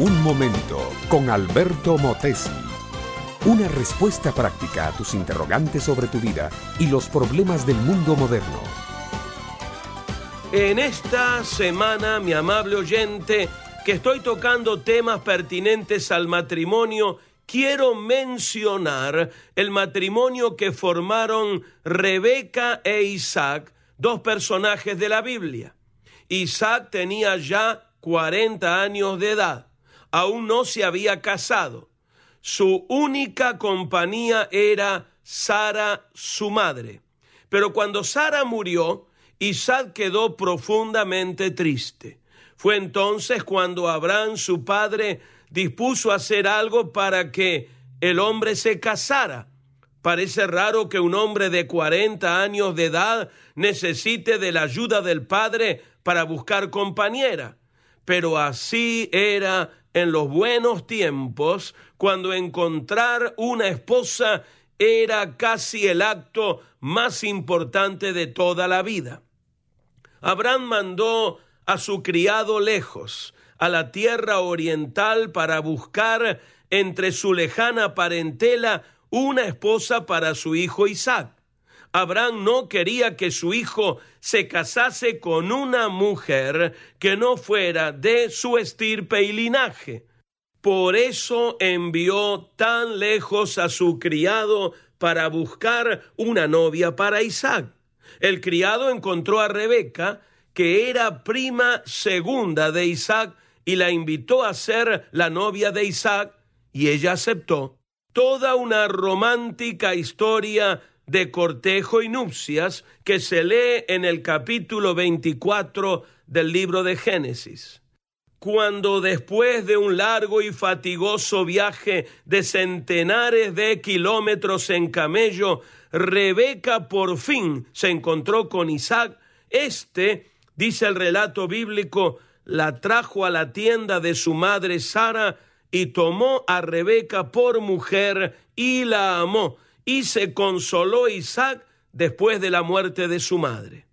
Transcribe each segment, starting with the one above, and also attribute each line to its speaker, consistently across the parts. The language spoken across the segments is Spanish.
Speaker 1: Un momento con Alberto Motesi. Una respuesta práctica a tus interrogantes sobre tu vida y los problemas del mundo moderno.
Speaker 2: En esta semana, mi amable oyente, que estoy tocando temas pertinentes al matrimonio, quiero mencionar el matrimonio que formaron Rebeca e Isaac, dos personajes de la Biblia. Isaac tenía ya 40 años de edad aún no se había casado. Su única compañía era Sara, su madre. Pero cuando Sara murió, Isaac quedó profundamente triste. Fue entonces cuando Abraham, su padre, dispuso hacer algo para que el hombre se casara. Parece raro que un hombre de 40 años de edad necesite de la ayuda del padre para buscar compañera, pero así era en los buenos tiempos, cuando encontrar una esposa era casi el acto más importante de toda la vida. Abraham mandó a su criado lejos, a la tierra oriental, para buscar entre su lejana parentela una esposa para su hijo Isaac. Abraham no quería que su hijo se casase con una mujer que no fuera de su estirpe y linaje. Por eso envió tan lejos a su criado para buscar una novia para Isaac. El criado encontró a Rebeca, que era prima segunda de Isaac, y la invitó a ser la novia de Isaac, y ella aceptó. Toda una romántica historia de cortejo y nupcias que se lee en el capítulo 24 del libro de Génesis. Cuando después de un largo y fatigoso viaje de centenares de kilómetros en camello, Rebeca por fin se encontró con Isaac, este, dice el relato bíblico, la trajo a la tienda de su madre Sara y tomó a Rebeca por mujer y la amó y se consoló Isaac después de la muerte de su madre.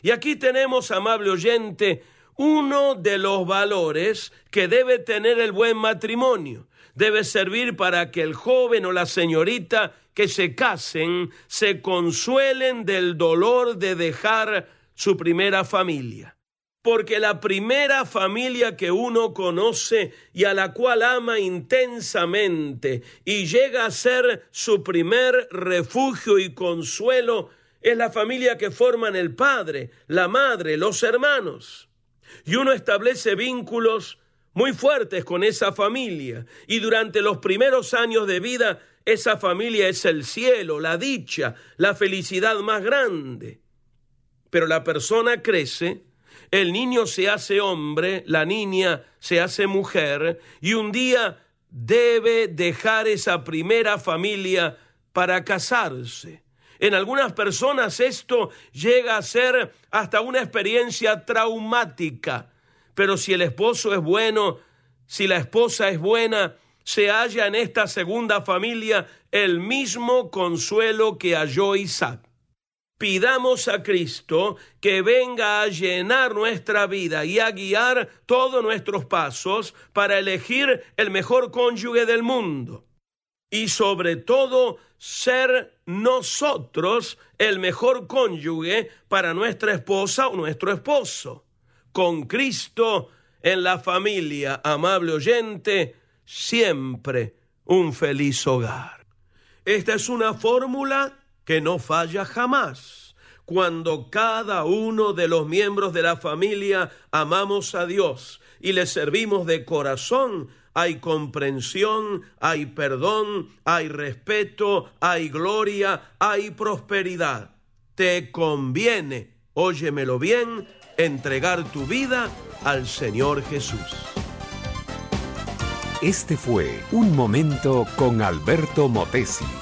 Speaker 2: Y aquí tenemos, amable oyente, uno de los valores que debe tener el buen matrimonio. Debe servir para que el joven o la señorita que se casen se consuelen del dolor de dejar su primera familia porque la primera familia que uno conoce y a la cual ama intensamente y llega a ser su primer refugio y consuelo es la familia que forman el padre, la madre, los hermanos. Y uno establece vínculos muy fuertes con esa familia y durante los primeros años de vida esa familia es el cielo, la dicha, la felicidad más grande. Pero la persona crece, el niño se hace hombre, la niña se hace mujer, y un día debe dejar esa primera familia para casarse. En algunas personas esto llega a ser hasta una experiencia traumática, pero si el esposo es bueno, si la esposa es buena, se halla en esta segunda familia el mismo consuelo que halló Isaac pidamos a Cristo que venga a llenar nuestra vida y a guiar todos nuestros pasos para elegir el mejor cónyuge del mundo. Y sobre todo, ser nosotros el mejor cónyuge para nuestra esposa o nuestro esposo. Con Cristo en la familia, amable oyente, siempre un feliz hogar. Esta es una fórmula que no falla jamás. Cuando cada uno de los miembros de la familia amamos a Dios y le servimos de corazón, hay comprensión, hay perdón, hay respeto, hay gloria, hay prosperidad. Te conviene, óyemelo bien, entregar tu vida al Señor Jesús.
Speaker 1: Este fue Un Momento con Alberto Motesi.